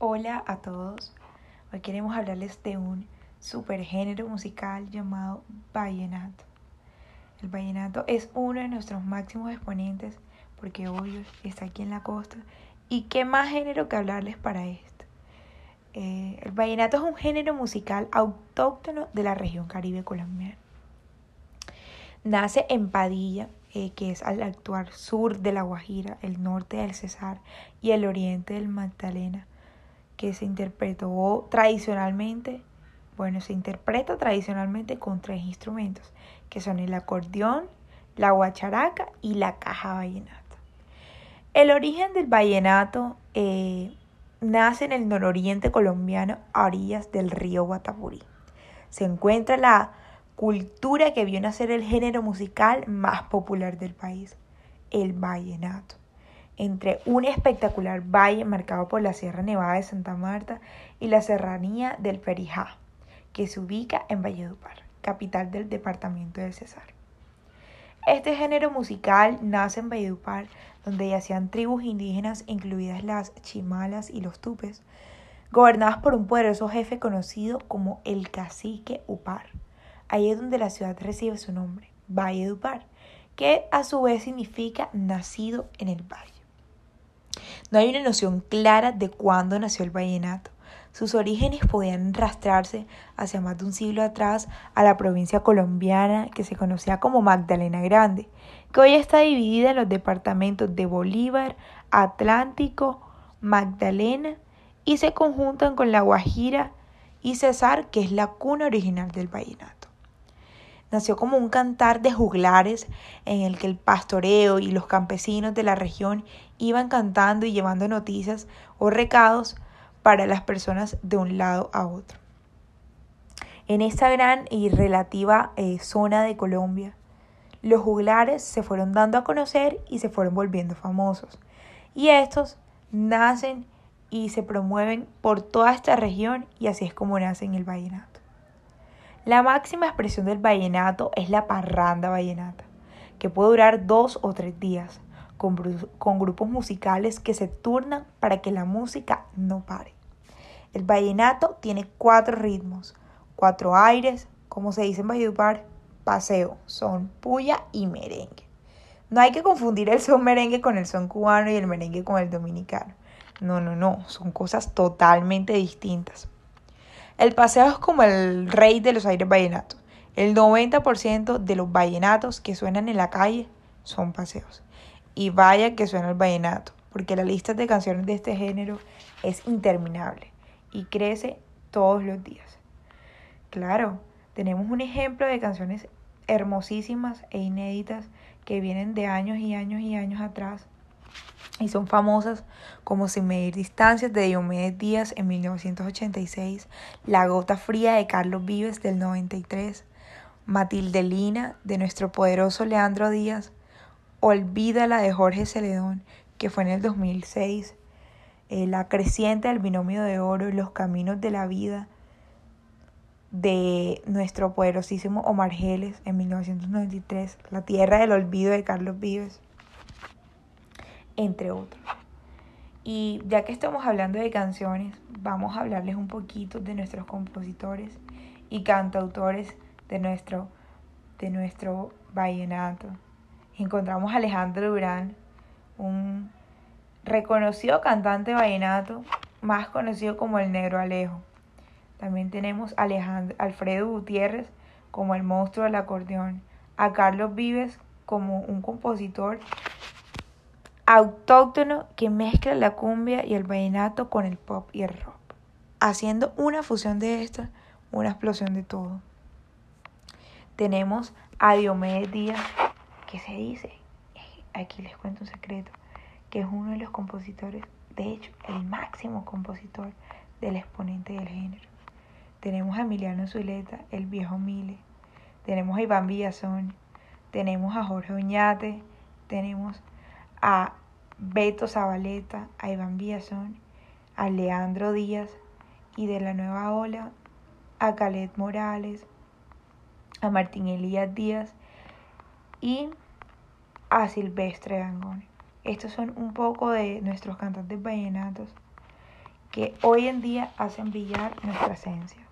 Hola a todos. Hoy queremos hablarles de un supergénero musical llamado vallenato. El vallenato es uno de nuestros máximos exponentes porque obvio está aquí en la costa. ¿Y qué más género que hablarles para esto? Eh, el vallenato es un género musical autóctono de la región caribe colombiana. Nace en Padilla, eh, que es al actual sur de La Guajira, el norte del Cesar y el oriente del Magdalena, que se interpretó tradicionalmente, bueno, se interpreta tradicionalmente con tres instrumentos, que son el acordeón, la guacharaca y la caja vallenata. El origen del vallenato eh, nace en el nororiente colombiano a orillas del río Guatapurí. Se encuentra la cultura que vio nacer el género musical más popular del país, el vallenato, entre un espectacular valle marcado por la Sierra Nevada de Santa Marta y la serranía del Perijá, que se ubica en Valledupar, capital del departamento del Cesar. Este género musical nace en Valledupar, donde yacían tribus indígenas, incluidas las chimalas y los tupes, gobernadas por un poderoso jefe conocido como el cacique Upar Ahí es donde la ciudad recibe su nombre, Valledupar, que a su vez significa nacido en el valle. No hay una noción clara de cuándo nació el vallenato. Sus orígenes podían rastrearse hacia más de un siglo atrás a la provincia colombiana que se conocía como Magdalena Grande, que hoy está dividida en los departamentos de Bolívar, Atlántico, Magdalena y se conjuntan con La Guajira y Cesar, que es la cuna original del vallenato nació como un cantar de juglares en el que el pastoreo y los campesinos de la región iban cantando y llevando noticias o recados para las personas de un lado a otro. En esta gran y relativa eh, zona de Colombia, los juglares se fueron dando a conocer y se fueron volviendo famosos. Y estos nacen y se promueven por toda esta región y así es como nacen el vallenato. La máxima expresión del vallenato es la parranda vallenata, que puede durar dos o tres días, con, grupos musicales que se turnan para que la música no pare. El vallenato tiene cuatro ritmos, cuatro aires, como se dice en Valledupar, paseo, son, puya y merengue. No hay que confundir el son merengue con el son cubano y el merengue con el dominicano. No, no, no, son cosas totalmente distintas. El paseo es como el rey de los aires vallenatos. El 90% de los vallenatos que suenan en la calle son paseos. Y vaya que suena el vallenato, porque la lista de canciones de este género es interminable y crece todos los días. Claro, tenemos un ejemplo de canciones hermosísimas e inéditas que vienen de años y años y años atrás y son famosas como Sin medir distancias de Diomedes Díaz en 1986, La gota fría de Carlos Vives del 93, Matilde Lina de nuestro poderoso Leandro Díaz, Olvídala de Jorge Celedón, que fue en el 2006, eh, La creciente del binomio de oro y Los caminos de la vida de nuestro poderosísimo Omar Geles en 1993, La tierra del olvido de Carlos Vives entre otros. Y ya que estamos hablando de canciones, vamos a hablarles un poquito de nuestros compositores y cantautores de nuestro, de nuestro vallenato. Encontramos a Alejandro Durán, un reconocido cantante vallenato, más conocido como el Negro Alejo. También tenemos a Alejandro, Alfredo Gutiérrez como el monstruo del acordeón, a Carlos Vives como un compositor autóctono que mezcla la cumbia y el vallenato con el pop y el rock, haciendo una fusión de esta, una explosión de todo. Tenemos a Diomedes Díaz, que se dice, aquí les cuento un secreto, que es uno de los compositores, de hecho, el máximo compositor del exponente del género. Tenemos a Emiliano Zuleta, el viejo Mile, tenemos a Iván Villazón, tenemos a Jorge Oñate, tenemos a Beto Zabaleta, a Iván Villazón, a Leandro Díaz y de la nueva ola a Calet Morales, a Martín Elías Díaz y a Silvestre Dangón. Estos son un poco de nuestros cantantes vallenatos que hoy en día hacen brillar nuestra esencia.